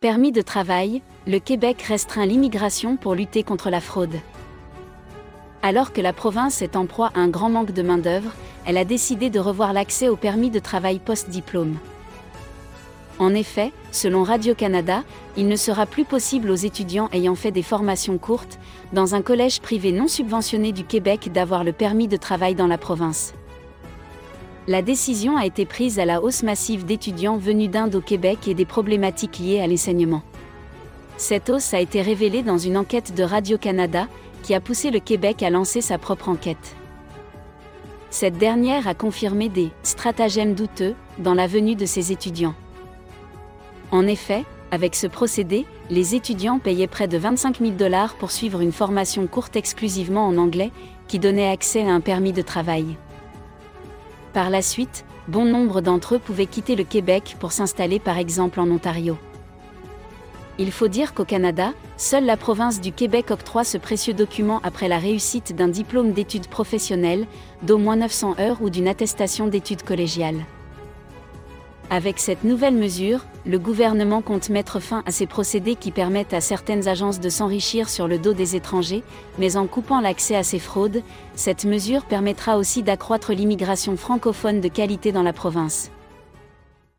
Permis de travail, le Québec restreint l'immigration pour lutter contre la fraude. Alors que la province est en proie à un grand manque de main-d'œuvre, elle a décidé de revoir l'accès au permis de travail post-diplôme. En effet, selon Radio-Canada, il ne sera plus possible aux étudiants ayant fait des formations courtes, dans un collège privé non subventionné du Québec d'avoir le permis de travail dans la province. La décision a été prise à la hausse massive d'étudiants venus d'Inde au Québec et des problématiques liées à l'enseignement. Cette hausse a été révélée dans une enquête de Radio-Canada, qui a poussé le Québec à lancer sa propre enquête. Cette dernière a confirmé des stratagèmes douteux dans la venue de ces étudiants. En effet, avec ce procédé, les étudiants payaient près de 25 000 dollars pour suivre une formation courte exclusivement en anglais, qui donnait accès à un permis de travail. Par la suite, bon nombre d'entre eux pouvaient quitter le Québec pour s'installer par exemple en Ontario. Il faut dire qu'au Canada, seule la province du Québec octroie ce précieux document après la réussite d'un diplôme d'études professionnelles, d'au moins 900 heures ou d'une attestation d'études collégiales. Avec cette nouvelle mesure, le gouvernement compte mettre fin à ces procédés qui permettent à certaines agences de s'enrichir sur le dos des étrangers, mais en coupant l'accès à ces fraudes, cette mesure permettra aussi d'accroître l'immigration francophone de qualité dans la province.